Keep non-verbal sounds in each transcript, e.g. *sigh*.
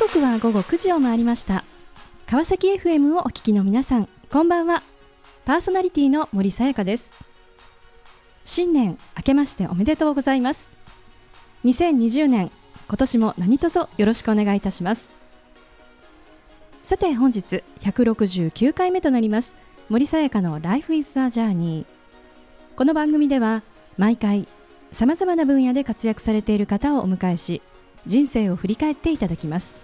刻は午後9時を回りました。川崎 FM をお聞きの皆さんこんばんは。パーソナリティの森さやかです。新年明けましておめでとうございます。2020年今年も何卒よろしくお願いいたします。さて本日169回目となります森さやかの Life is a Journey この番組では毎回さまざまな分野で活躍されている方をお迎えし人生を振り返っていただきます。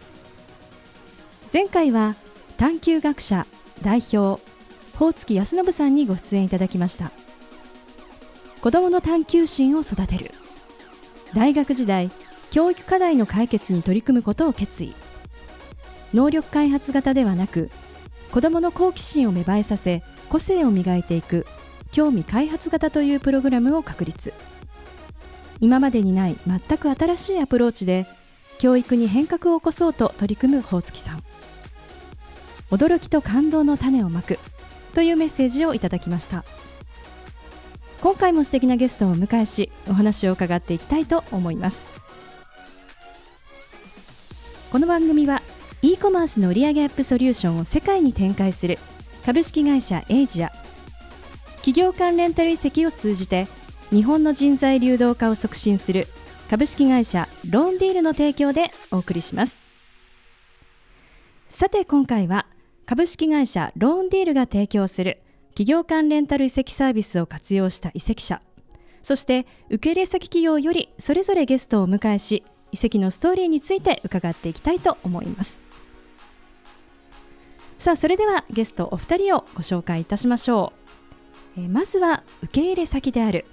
前回は探究学者代表宝月康信さんにご出演いただきました。子どもの探究心を育てる。大学時代教育課題の解決に取り組むことを決意。能力開発型ではなく子どもの好奇心を芽生えさせ個性を磨いていく興味開発型というプログラムを確立。今までにない全く新しいアプローチで教育に変革を起こそうと取り組む宝月さん。驚きと感動の種をまくというメッセージをいただきました。今回も素敵なゲストをお迎えしお話を伺っていきたいと思います。この番組は e コマースの売上アップソリューションを世界に展開する株式会社エイジア。企業間レンタル移籍を通じて日本の人材流動化を促進する株式会社ローンディールの提供でお送りします。さて今回は株式会社ローンディールが提供する企業間レンタル移籍サービスを活用した移籍者そして受け入れ先企業よりそれぞれゲストをお迎えし移籍のストーリーについて伺っていきたいと思います。さあそれではゲストお二人をご紹介いたしましょう。えまずは受け入れ先である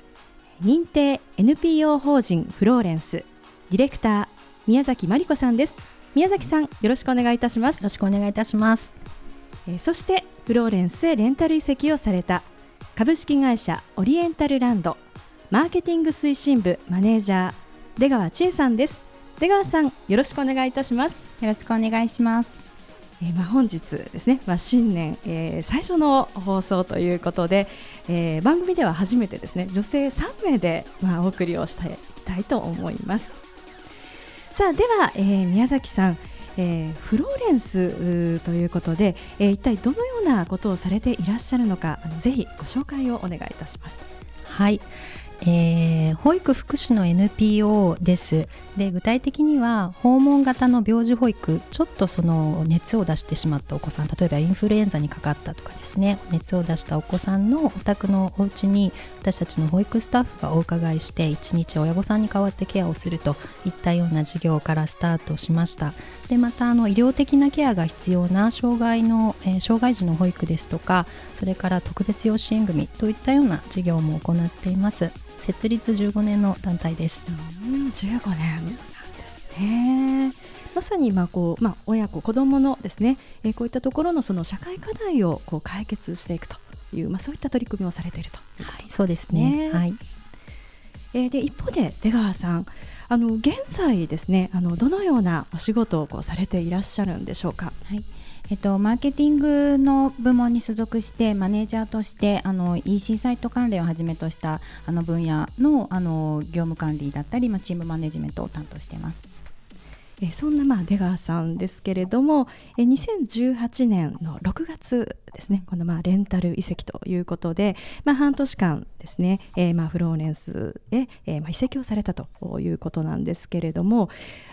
認定 NPO 法人フローレンス。ディレクター宮崎真理子さんです。宮崎さんよろしくお願いいたします。よろしくお願いいたします。えそしてフローレンスへレンタル移籍をされた株式会社オリエンタルランド。マーケティング推進部マネージャー出川千恵さんです。出川さんよろしくお願いいたします。よろしくお願いしますえー、まあ本日ですね、まあ、新年、えー、最初の放送ということで、えー、番組では初めてですね女性3名で、まあ、お送りをしていきたいと思います。さあでは、えー、宮崎さん、えー、フローレンスということで、えー、一体どのようなことをされていらっしゃるのかあのぜひご紹介をお願いいたします。はい。えー、保育福祉の NPO です。で具体的には訪問型の病児保育ちょっとその熱を出してしまったお子さん例えばインフルエンザにかかったとかですね熱を出したお子さんのお宅のお家に私たちの保育スタッフがお伺いして1日親御さんに代わってケアをするといったような事業からスタートしました。でまたあの医療的なケアが必要な障害の、えー、障害児の保育ですとかそれから特別養子縁組といったような事業も行っています設立15年の団体です。うん、15年なんですね。まさにまあこうまあ親子子どものですね、えー、こういったところのその社会課題をこう解決していくというまあそういった取り組みをされていると。はい、そうですね。はい。えー、で一方で出川さん、あの現在ですね、あのどのようなお仕事をこうされていらっしゃるんでしょうか？はい。えっと、マーケティングの部門に所属してマネージャーとしてあの EC サイト関連をはじめとしたあの分野のあの業務管理だったり、まあ、チームマネジメントを担当しています。えそんなまあ出川さんですけれどもえ2018年の6月ですねこのまあレンタル移籍ということで、まあ、半年間ですね、えー、まあフローレンスへ、えー、まあ移籍をされたということなんですけれども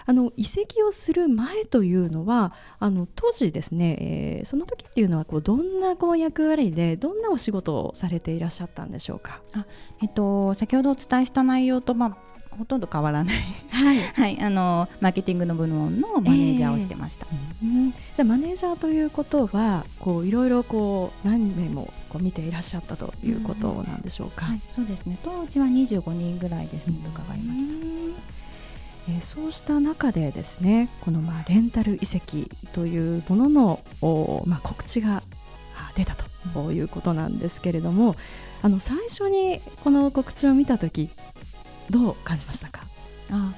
あの移籍をする前というのはあの当時ですね、えー、その時っていうのはこうどんなこう役割でどんなお仕事をされていらっしゃったんでしょうか？あえっと、先ほどお伝えした内容と、まあ、ほとんど変わらない。はい、*laughs* はい、あのマーケティングの部門のマネージャーをしてました、えーうん、じゃあマネージャーということはこういろいろこう何名もこう見ていらっしゃったということなんでしょうか、うん。はい、そうですね。当時は25人ぐらいですねと伺いました、えー、そうした中でですねこのまあレンタル移籍というもののお、まあ、告知が出たということなんですけれどもあの最初にこの告知を見た時どう感じましたか？あ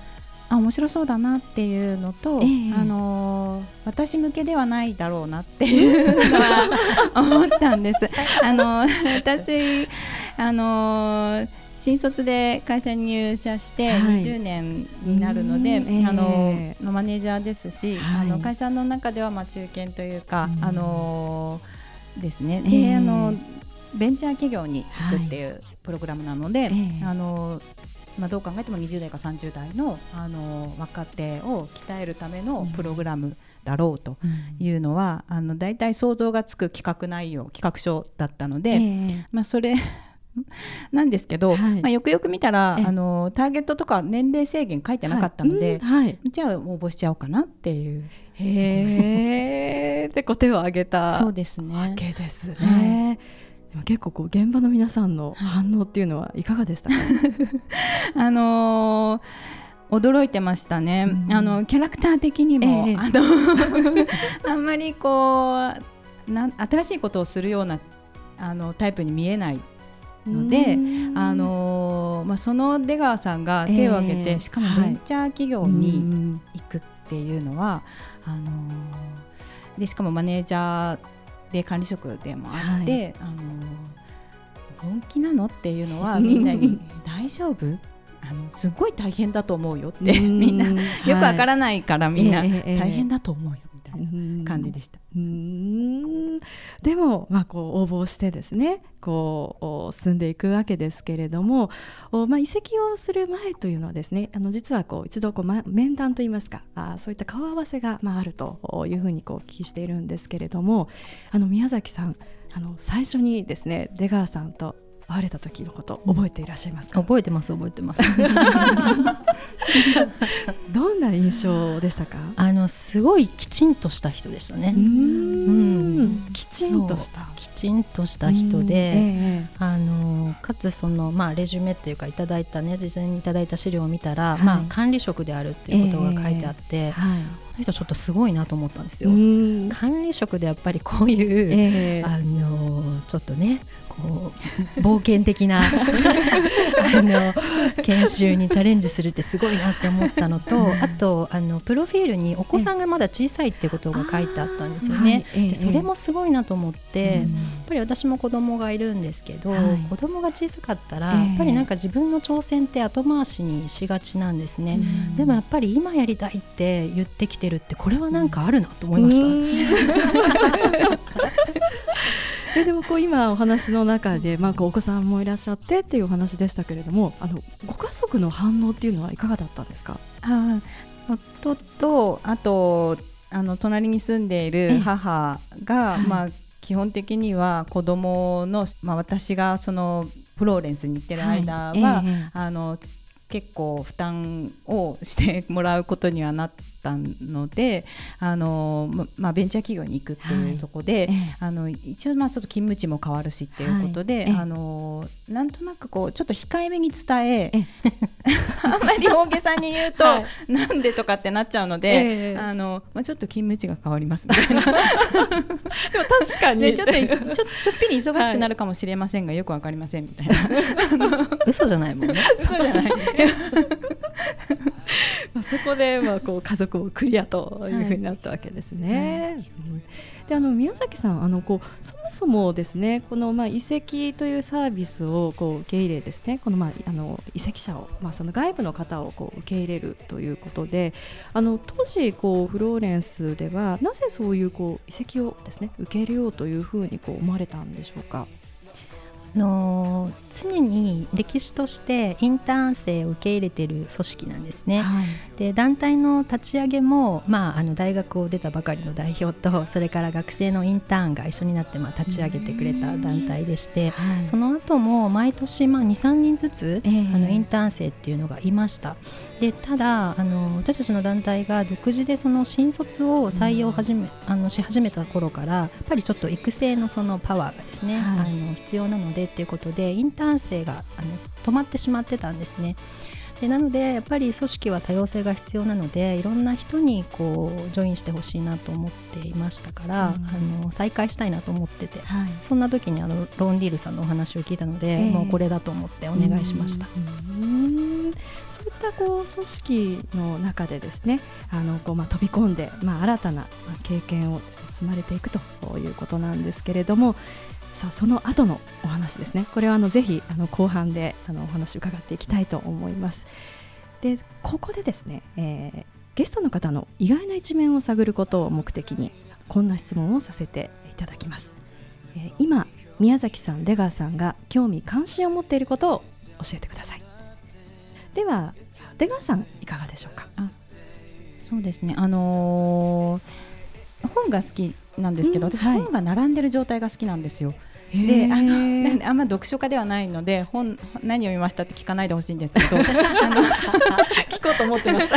あ面白そうだなっていうのと、えー、あの私向けではないだろうなっていうのは思ったんです。*laughs* あの私あの新卒で会社に入社してはい。20年になるので、うん。ええ。あのマネージャーですし、はい。あの会社の中ではまあ中堅というか、うん。あのですね、えでえあのベンチャー企業に行くっていうプログラムなので、ええ。あのまあ、どう考えても20代か30代のあの若手を鍛えるためのプログラムだろうというのは、あの大体想像がつく企画内容企画書だったので、ええ。まあ、それ *laughs* なんですけど、はい。まあ、よくよく見たらええ。あのターゲットとか年齢制限書いてなかったので、はいうん。はい。じゃあ応募しちゃおうかなっていう。へえでこう手を挙げたそうですわね。けですね。はでも結構こう現場の皆さんの反応っていうのはいかがでしたか？*laughs* あのー驚いてましたね、うん。あのキャラクター的にも、ええあの *laughs* あんまりこうなん新しいことをするようなあのタイプに見えないのでうん。あのーまあ、その出川さんが手を挙げて、ええしかもはいベンチャー企業うにん。行くっていうのは、あのーでしかもマネージャーで管理職でもあって、あのー本気なのっていうのは *laughs* みんなに大丈夫？あのすごい大変だと思うよってみんなよくわからないからみんな大変だと思うよ。みたいな感じででした。うん。でも、まあ、こう応募してですねこうお進んでいくわけですけれどもお、まあ、移籍をする前というのはですねあの実はこう一度こう、ま、面談といいますかあそういった顔合わせが、まあ、あるというふうにこうお聞きしているんですけれどもあの宮崎さんあの最初にですね出川さんと会われた時のこと覚えていらっしゃいますか、覚えてます覚えてます *laughs* 印象でしたか？あのすごいきちんとした人でしたね、うん。きちんとした。きちんとした人うん。で、えあのかつその、まあ、レジュメっていうかいただいたね事前にいただいた資料を見たら、はい。まあ、管理職であるっていうことが書いてあって、えはい。この人ちょっとすごいなと思ったんですよ。うん。管理職でやっぱりこういう、ええ。あのちょっとねこう冒険的なあの研修にチャレンジするってすごいなって思ったのとあとあのプロフィールにお子さんがまだ小さいってことが書いてあったんですよね。でそれもすごいなと思って、うん。やっぱり私も子供がいるんですけど、はい。子供が小さかったら、ええ。やっぱりなんか自分の挑戦って後回しにしがちなんですね。うん。でもやっぱり今やりたいって言ってきてるってこれはなんかあるなと思いました。*laughs* うんえでもこう今お話の中で、まあ、こうお子さんもいらっしゃってっていうお話でしたけれどもあのご家族の反応っていうのはいかがだったんですか？夫とあとあの隣に住んでいええ。る母が、はい。まあ、基本的には子供のまあ、私がそのフローレンスに行ってる間は、はいええ。あの結構負担をしてもらうことにはなったのであの、ままあ、ベンチャー企業に行くっていうところで、ええあの一応まあちょっと勤務地も変わるしっていうことで、はい。ええあのなんとなくこうちょっと控えめに伝ええ *laughs* あんまり大げさに言うと、はい。なんでとかってなっちゃうので、ええ。あのまあ、ちょっと勤務地が変わりますみたいな。*laughs* でも確かで *laughs* ちょっといちょちょっぴり忙しくなるかもしれませんが、よくわかりませんみたいな。嘘じゃないもんね。そうじゃない。まあ、そこでまあこう家族をクリアというふうになったわけですね。うんであの宮崎さんあのこうそもそもですねこのまあ移籍というサービスをこう受け入れですねこのまああの移籍者をまあその外部の方をこう受け入れるということであの当時こうフローレンスではなぜそういうこう移籍をですね受け入れようというふうにこう思われたんでしょうか？あの常に歴史としてインターン生を受け入れている組織なんですね。はい。で団体の立ち上げも、まあ、あの大学を出たばかりの代表とそれから学生のインターンが一緒になって、まあ、立ち上げてくれた団体でしてはい。その後も毎年、まあ、23人ずつ、ええ。あのインターン生っていうのがいましたでただあの私たちの団体が独自でその新卒を採用始め、あのし始めた頃からやっぱりちょっと育成のそのパワーがですね、はい。あの必要なのでっていうことでインターン生があの止まってしまってたんですね。でなのでやっぱり組織は多様性が必要なのでいろんな人にこうジョインしてほしいなと思っていましたから、うん。あの再開したいなと思っててはい。そんな時にあのローンディールさんのお話を聞いたので、ええ。もうこれだと思ってお願いしました。うんったこう組織の中でですねあのこうまあ飛び込んで、まあ、新たな経験をね積まれていくということなんですけれどもさあその後のお話ですね。これはあのぜひあの後半であのお話伺っていきたいと思います。でここでですね、えー、ゲストの方の意外な一面を探ることを目的にこんな質問をさせていただきます、えー、今宮崎さん出川さんが興味関心を持っていることを教えてください。では出川さんいかがでしょうか？そうですね。あのー、本が好きなんですけど、うん、私、本が並んでる状態が好きなんですよ。であのあんま読書家ではないので本何読みましたって聞かないでほしいんですけど *laughs* あの聞こうと思ってました。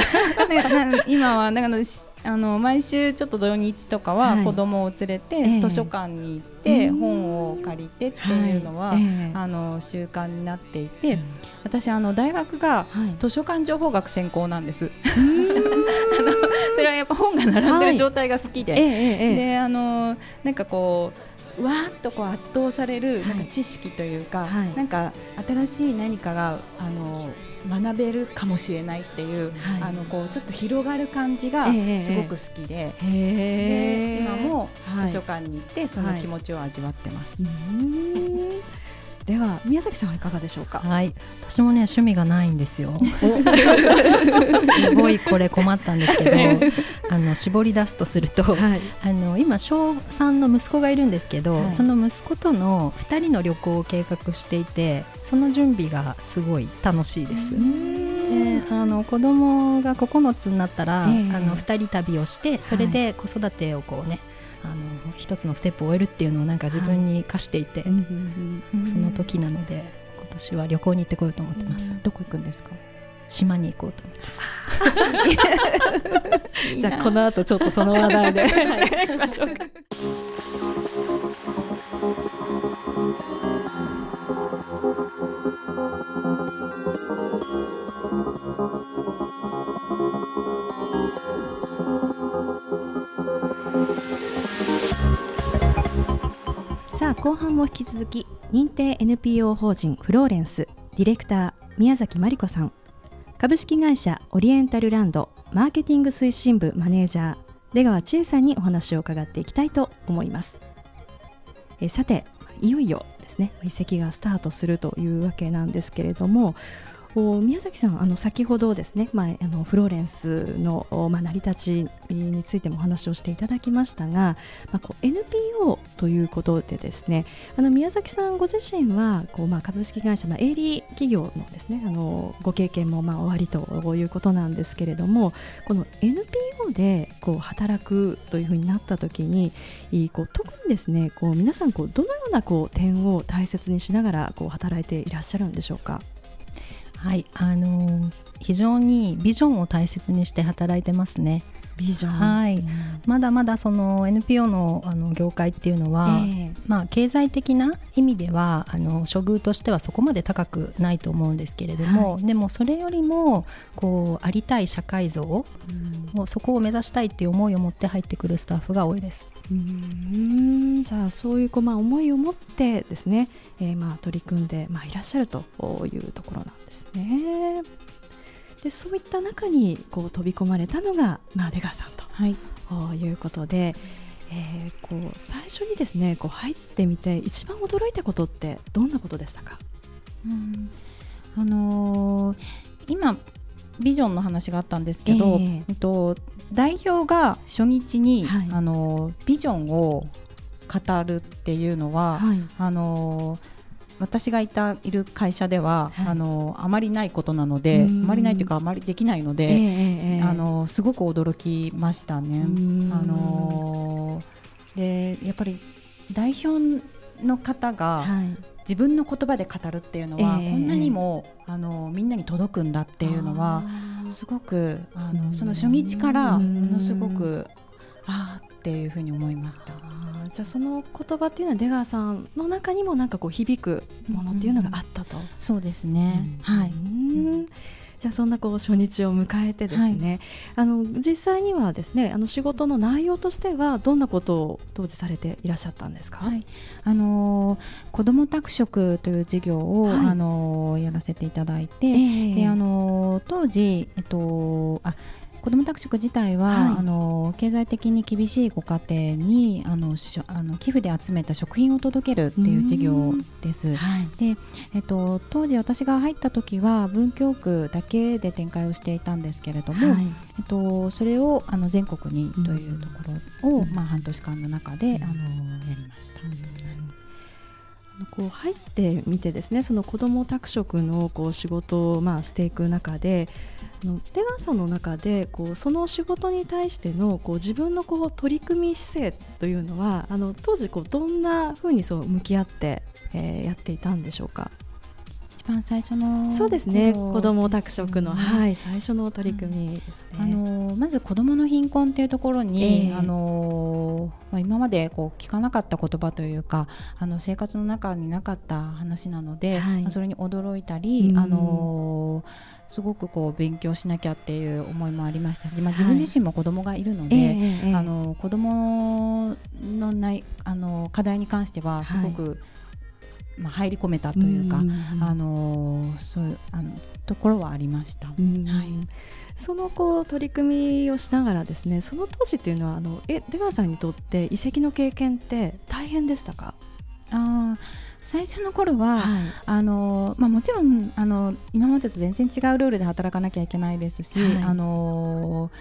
*laughs* 今はなんかあの毎週ちょっと土日とかは子供を連れて図書館に行って本を借りてっていうのは、あの習慣になっていて。私あの大学が図書館情報学専攻なんです。*laughs* あのそれはやっぱ本が並んでる状態が好きで、であのなんかこうわーっとこう圧倒されるなんか知識というか、はい、なんか新しい何かがあの学べるかもしれないっていう、はい、あのこうちょっと広がる感じがすごく好きで。で今も図書館に行ってその気持ちを味わってます。はいでは宮崎さんはいかがでしょうか？はい。私もね趣味がないんですよ。*laughs* すごいこれ困ったんですけどあの絞り出すとすると、はい、あの今小3の息子がいるんですけど、はい、その息子との2人の旅行を計画していてその準備がすごい楽しいです。であの子供が9つになったら、えー、あの2人旅をしてそれで子育てをこうね、あの一つのステップを終えるっていうのをなんか自分に課していて、はい、その時なので今年は旅行に行ってこようと思ってます。どこ行くんですか？島に行こうと思って *laughs* じゃあこの後ちょっとその話題で、はい、行きましょうか。後半も引き続き認定 NPO 法人フローレンスディレクター宮崎真理子さん。株式会社オリエンタルランドマーケティング推進部マネージャー出川千恵さんにお話を伺っていきたいと思います。えさていよいよですね移籍がスタートするというわけなんですけれども宮崎さんあの先ほどですね、まあ、あのフローレンスの、まあ、成り立ちについてもお話をしていただきましたが、まあ、こう NPO ということでですねあの宮崎さんご自身はこう、まあ、株式会社、まあ、営利企業のですねあのご経験もまあ終わりということなんですけれどもこの NPO でこう働くというふうになった時にこう特にですねこう皆さんこうどのようなこう点を大切にしながらこう働いていらっしゃるんでしょうか？はいあのー、非常にビジョンを大切にして働いてますね。ビジョン、はい、うん、まだまだその NPO のあの業界っていうのは、えー、まあ、経済的な意味ではあの処遇としてはそこまで高くないと思うんですけれども、はい、でもそれよりもこうありたい社会像を、うん、そこを目指したいっていう思いを持って入ってくるスタッフが多いです。うん。じゃあそういうこう、まあ、思いを持ってですね、えー、まあ取り組んで、まあ、いらっしゃるというところなんですね。でそういった中にこう飛び込まれたのが、まあ、出川さんと、はい、いうことで、えー、こう最初にですねこう入ってみて一番驚いたことってどんなことでしたか、うん。あのー、今ビジョンの話があったんですけど、えー、えっと、代表が初日に、はい、あのビジョンを語るっていうのは、はい、あの私がいたいる会社では、はい、あのあまりないことなのであまりないというかあまりできないので、えー、あのすごく驚きましたね。あのでやっぱり代表の方が、はい。自分の言葉で語るっていうのは、えー、こんなにもあのみんなに届くんだっていうのはすごくあのその初日からものすごくああっていうふうに思いました。じゃあその言葉っていうのは出川さんの中にもなんかこう響くものっていうのがあったと。そうですね。はい。じゃあそんなこう初日を迎えてですね、はい、あの実際にはですねあの仕事の内容としてはどんなことを当時されていらっしゃったんですか、はい、あの子ども宅食という事業を、はい、あのやらせていただいて、えー、であの当時、えっと、あ子ども宅食自体は、はい、あの経済的に厳しいご家庭にあのあの寄付で集めた食品を届けるっていう事業です。はい、で、えっと当時私が入った時は文京区だけで展開をしていたんですけれども、はい、えっとそれをあの全国にというところを、まあ半年間の中であのやりました。こう入ってみてですねその子ども宅食のこう仕事をまあしていく中で出川さんの中でこうその仕事に対してのこう自分のこう取り組み姿勢というのはあの当時こうどんなふうにそう向き合って、えー、やっていたんでしょうか？番最初のそうですね。子ども宅食の、はい、最初の取り組みですね、あのまず子どもの貧困というところに、えー、あのまあ、今までこう聞かなかった言葉というかあの生活の中になかった話なので、はい、まあ、それに驚いたり、あのすごくこう勉強しなきゃっていう思いもありましたし、まあ、自分自身も子供がいるので、はいえー、あの子供のないあの課題に関してはすごく、はいまあ、入り込めたというか、あのそういうあのところはありました。はい。そのこう取り組みをしながらですねその当時っていうのはあのえ出川さんにとって遺跡の経験って大変でしたか？あ最初の頃は、はい、あのまあ、もちろんあの今までと全然違うルールで働かなきゃいけないですし、はい、あの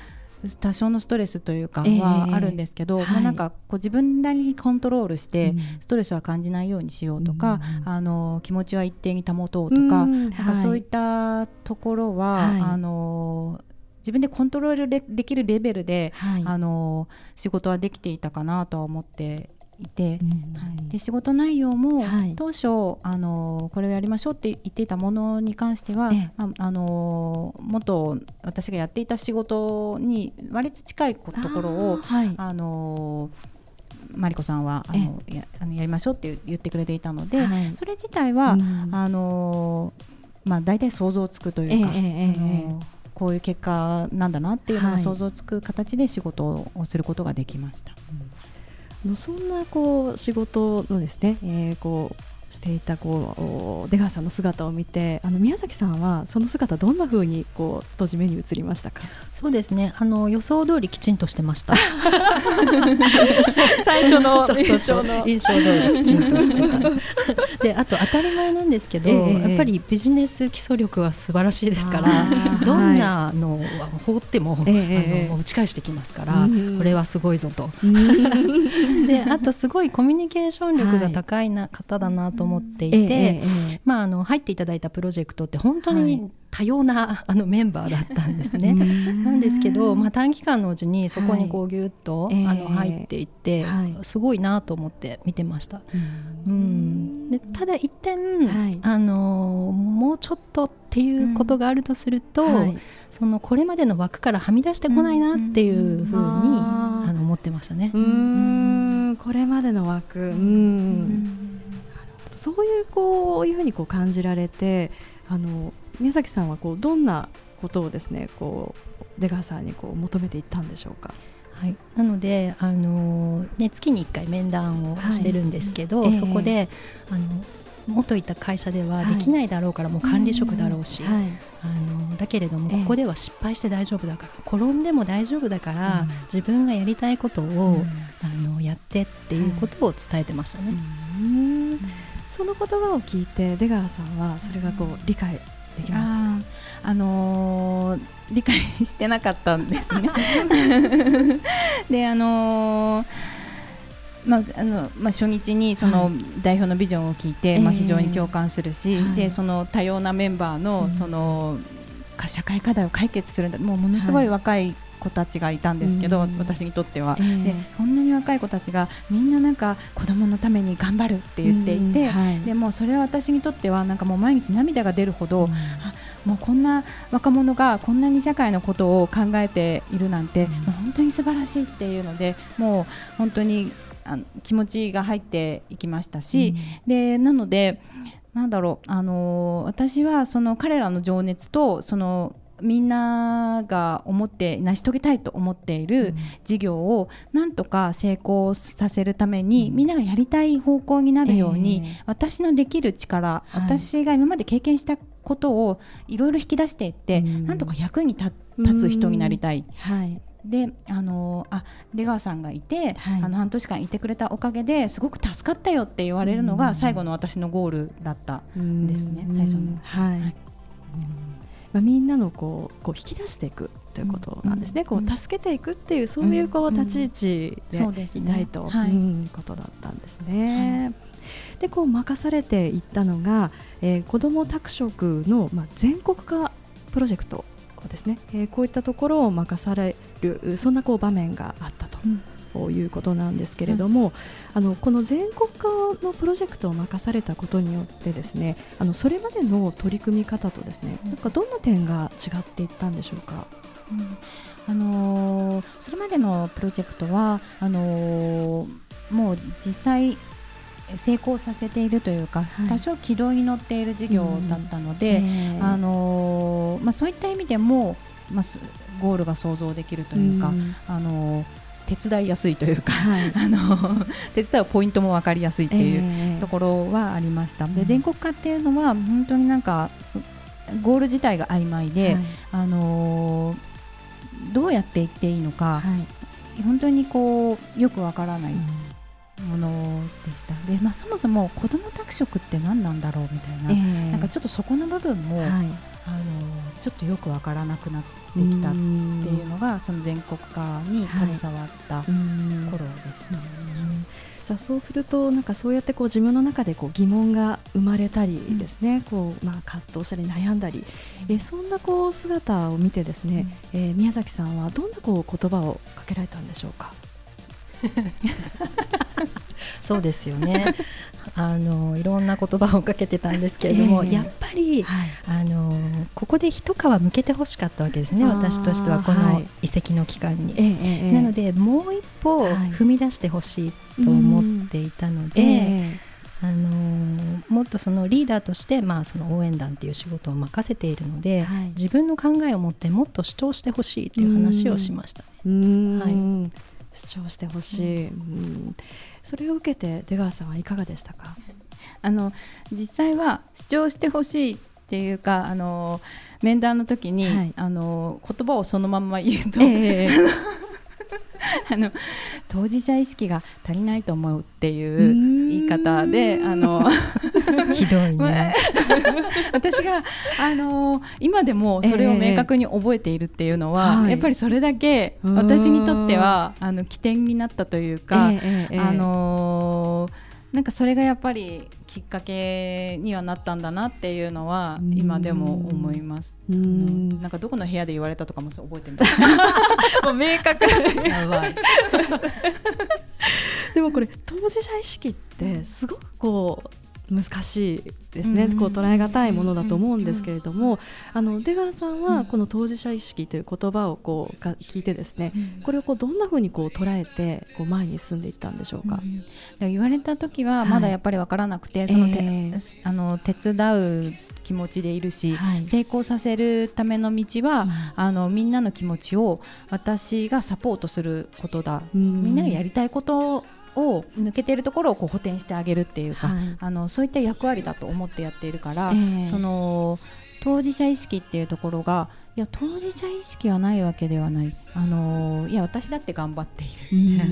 多少のストレスというかはあるんですけど、えー、まあ、なんかこう自分なりにコントロールしてストレスは感じないようにしようとか、うん、あの気持ちは一定に保とうとかうん、なんかそういったところは、はい、あの自分でコントロールできるレベルで、はい、あの仕事はできていたかなとは思っていて、うんはい、で仕事内容も当初、あのこれをやりましょうって言っていたものに関しては、あ、あの元私がやっていた仕事に割と近いところをあ、のマリコさんはあのやあのやりましょうって言ってくれていたので、はい、それ自体は、うん、あのまあ、大体想像つくというか、えええこういう結果なんだなっていうのが想像つく形で仕事をすることができました。うんそんなこう仕事のですね、えー、こうしていたこう出川さんの姿を見てあの宮崎さんはその姿どんなふうにこう当時目に映りましたか？そうですね。あの予想通りきちんとしてました。*laughs* 最初の *laughs* 印象の。印象通りきちんとしてた。であと当たり前なんですけど、えー、やっぱりビジネス基礎力は素晴らしいですからどんなのを放っても、えー、あの打ち返してきますから、これはすごいぞと。*laughs* であとすごいコミュニケーション力が高いな、方だなと思っていて、えー、まあ、あの入っていただいたプロジェクトって本当に多様な、はい、あのメンバーだったんですね。*laughs* なんですけど、まあ、短期間のうちにそこにこうぎゅっと、はい、あの入っていって、すごいなと思って見てました。うん、でただ一点、あのもうちょっとっていうことがあるとすると、そのこれまでの枠からはみ出してこないなっていうふうに、あの思ってましたね。うん。これまでの枠。うんそういうこういうふうにこう感じられてあの宮崎さんはこうどんなことをですねこう出川さんにこう求めていったんでしょうか？はい、なので、あのね、月に1回面談をしてるんですけど、はい、そこで、あの元いた会社ではできないだろうから、もう管理職だろうし、はい、あのだけれどもここでは失敗して大丈夫だから、転んでも大丈夫だから、自分がやりたいことを、あのやってっていうことを伝えてましたね。その言葉を聞いて出川さんはそれがこう理解できましたあのー、*laughs* 理解してなかったんですね。*laughs* であのーまああのまあ、初日にその代表のビジョンを聞いて、はい、まあ、非常に共感するし、えー、でその多様なメンバーのその、社会課題を解決するんだ。もうものすごい。若い子たちがいたんですけど、うん、私にとっては、えー、でこんなに若い子たちがみんななんか子供のために頑張るって言っていて、うんはい、でもそれは私にとってはなんかもう毎日涙が出るほど、もうこんな若者がこんなに社会のことを考えているなんて、もう本当に素晴らしいっていうのでもう本当にあ気持ちが入っていきましたし、でなのでなんだろう、あのー、私はその彼らの情熱とそのみんなが思って成し遂げたいと思っている事業をなんとか成功させるために、みんながやりたい方向になるように、私のできる力、私が今まで経験したことをいろいろ引き出していって、なんとか役に立つ人になりたい。はい。であのあ出川さんがいて、はい、あの半年間いてくれたおかげですごく助かったよって言われるのが最後の私のゴールだったんですね、最初の。はい、はいまあ、みんなのこうこう引き出していくということなんですね、うん、こう助けていくっていうそういうこう立ち位置でいないとい。うことだったんですね。でこう任されていったのが、えー、子ども宅食の、まあ、全国化プロジェクトですね、えー、こういったところを任されるそんなこう場面があったと。ということなんですけれども、うん、あのこの全国化のプロジェクトを任されたことによってですねあのそれまでの取り組み方とですね、なんかどんな点が違っていったんでしょうか？うん。あのー、それまでのプロジェクトはあのー、もう実際成功させているというか、はい、多少軌道に乗っている事業だったので、うん。あのー、まあ、そういった意味でも、まあ、ゴールが想像できるというか、うん、あのー、手伝いやすいというか、はい、*laughs* あの手伝うポイントも分かりやすいっていうところはありました。で全国化っていうのは本当になんかゴール自体が曖昧で、はい、あのー、どうやっていっていいのか、はい、本当にこうよくわからない。うん。ものでした。で、まあ、そもそも子ども宅食って何なんだろうみたいなえー、なんかちょっとそこの部分も、はい、あのちょっとよく分からなくなってきたっていうのがその全国化に携わった頃でした。じゃあそうするとなんかそうやってこう自分の中でこう疑問が生まれたりですね、うん、こうまあ葛藤したり悩んだり、うん、えそんなこう姿を見てですね、うん、えー、宮崎さんはどんなこう言葉をかけられたんでしょうか？*laughs* そうですよねあのいろんな言葉をかけてたんですけれども、えー、やっぱり、はい、あのここで一皮むけてほしかったわけですね私としてはこの遺跡の期間に、はい、なのでもう一歩踏み出してほしいと思っていたので、えー、あのもっとそのリーダーとして、まあ、その応援団っていう仕事を任せているので、はい、自分の考えを持ってもっと主張してほしいという話をしましたね。はい。主張してほしい、うん、それを受けて出川さんはいかがでしたか？あの実際は主張してほしいっていうかあの面談の時に、はい、あの言葉をそのまま言うと、えー、*laughs* あの当事者意識が足りないと思うっていう言い方であの *laughs* ひどいね。*laughs* 私があの今でもそれを明確に覚えているっていうのは、えー、やっぱりそれだけ私にとってはあの起点になったというか、えー、あのーなんかそれがやっぱりきっかけにはなったんだなっていうのは今でも思います。うん。なんかどこの部屋で言われたとかも覚えてる *laughs* もう明確。やばい。*laughs* でもこれ当事者意識ってすごくこう難しいですね、こう捉え難いものだと思うんですけれども、あの出川さんはこの当事者意識という言葉をこうが聞いてですね、これをこうどんなふうにこう捉えてこう前に進んでいったんでしょうか？うん、言われた時はまだやっぱり分からなくて、はい、そのて、えー、あの手伝う気持ちでいるし、はい、成功させるための道は、うん、あのみんなの気持ちを私がサポートすることだ、うん、みんながやりたいことを抜けているところをこう補填してあげるっていうか、はい、あのそういった役割だと思ってやっているから、えー、その当事者意識っていうところがいや当事者意識はないわけではない、あのいや私だって頑張っている、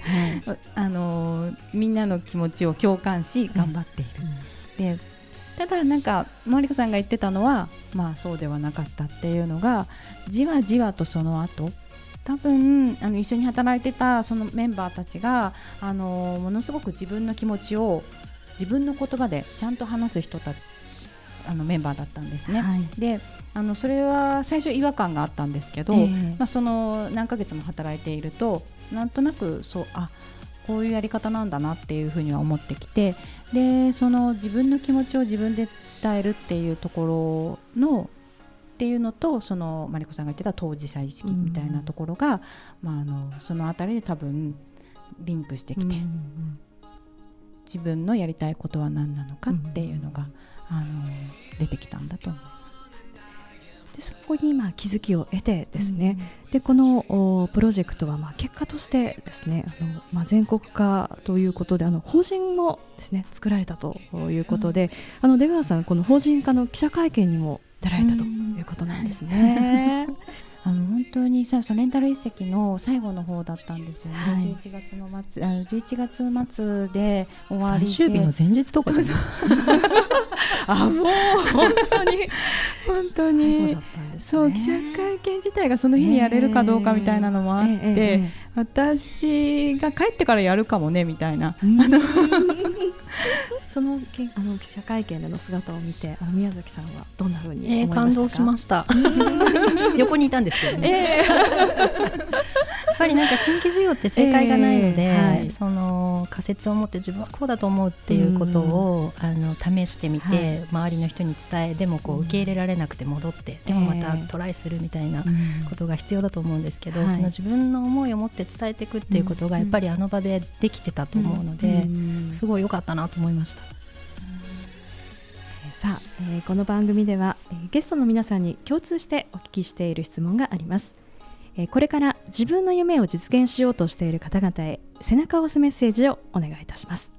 *laughs* はい、あのみんなの気持ちを共感し頑張っている。うん、でただなんか森子さんが言ってたのはまあそうではなかったっていうのがじわじわとその後多分あの一緒に働いてたそのメンバーたちがあのものすごく自分の気持ちを自分の言葉でちゃんと話す人たあのメンバーだったんですね。はい、であのそれは最初違和感があったんですけど、えー、まあ、その何ヶ月も働いているとなんとなくそうあこういうやり方なんだなっていうふうには思ってきてでその自分の気持ちを自分で伝えるっていうところのっていうのとそのマリコさんが言ってた当事者意識みたいなところが、うん、まあ、あのその辺りで多分リンクしてきて、うん、自分のやりたいことは何なのかっていうのが、うん、あの出てきたんだと思います。でそのこにまあ気づきを得てですね、うん、でこのプロジェクトはまあ結果としてですねあの、まあ、全国化ということであの法人もですね作られたということで、うん、あの出川さんこの法人化の記者会見にも出られたということなんですね。あの本当にさそレンタル遺跡の最後の方だったんですよね、はい、11月の末あの11月末で終わり最終日の前日とか *laughs* あもう本当に。本当に、ね、そう記者会見自体がその日にやれるかどうかみたいなのもあって、えーえーえー、私が帰ってからやるかもねみたいな。*laughs* そのけあの記者会見での姿を見てあの宮崎さんはどんなふうに、えー、感動しました。*laughs* 横にいたんですけどね、えー、ぱりなんか新規事業って正解がないので、えーはい、その仮説を持って自分はこうだと思うっていうことを、あの試してみて、はい、周りの人に伝えでもこう受け入れられなくて戻って、でもまたトライするみたいなことが必要だと思うんですけど、その自分の思いを持って伝えていくっていうことがやっぱりあの場でできてたと思うので、すごい良かったなと思いました。さあ、えー、この番組では、えー、ゲストの皆さんに共通してお聞きしている質問があります、えー、これから自分の夢を実現しようとしている方々へ背中を押すメッセージをお願いいたします、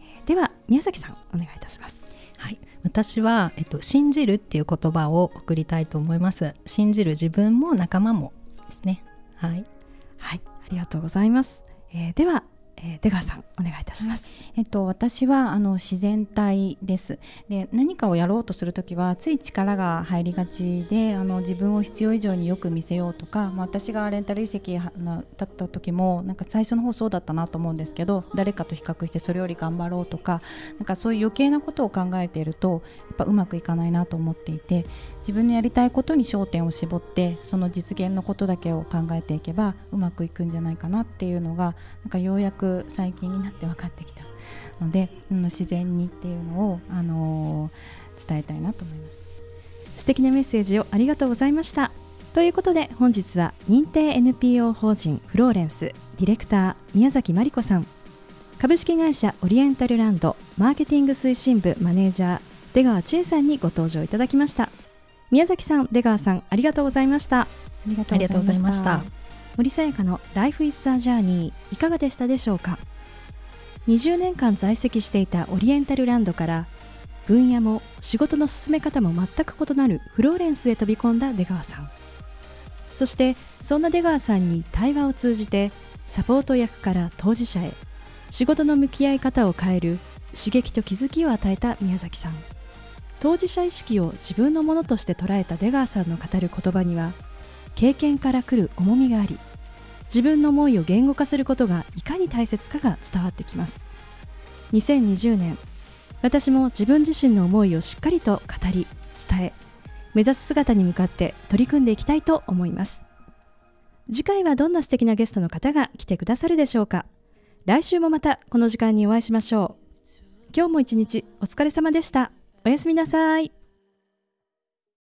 えー、では宮崎さんお願いいたします。はい。私は、えっと、信じるっていう言葉を送りたいと思います。信じる自分も仲間もですね。はい。はい。ありがとうございます、えー、ではえー、出川さんお願いいたします。えっと私はあの自然体です。で何かをやろうとするときはつい力が入りがちであの自分を必要以上によく見せようとか、まあ、私がレンタル遺跡だった時もなんか最初の方そうだったなと思うんですけど誰かと比較してそれより頑張ろうとかなんかそういう余計なことを考えているとやっぱうまくいかないなと思っていて自分のやりたいことに焦点を絞ってその実現のことだけを考えていけばうまくいくんじゃないかなっていうのがなんかようやく最近になって分かってきたので、うん、自然にっていうのを、あのー、伝えたいなと思います。素敵なメッセージをありがとうございました。ということで本日は認定 NPO 法人フローレンスディレクター宮崎真理子さん。株式会社オリエンタルランドマーケティング推進部マネージャー出川千恵さんにご登場いただきました。宮崎さん出川さんありがとうございました。ありがとうございました。森さやかの Life is a Journey いかがでしたでしょうか？20年間在籍していたオリエンタルランドから分野も仕事の進め方も全く異なるフローレンスへ飛び込んだ出川さん。そしてそんな出川さんに対話を通じてサポート役から当事者へ仕事の向き合い方を変える刺激と気づきを与えた宮崎さん当事者意識を自分のものとして捉えた出川さんの語る言葉には経験から来る重みがあり自分の思いを言語化することがいかに大切かが伝わってきます。2020年私も自分自身の思いをしっかりと語り伝え目指す姿に向かって取り組んでいきたいと思います。次回はどんな素敵なゲストの方が来てくださるでしょうか。来週もまたこの時間にお会いしましょう。今日も一日お疲れ様でした。おやすみなさい。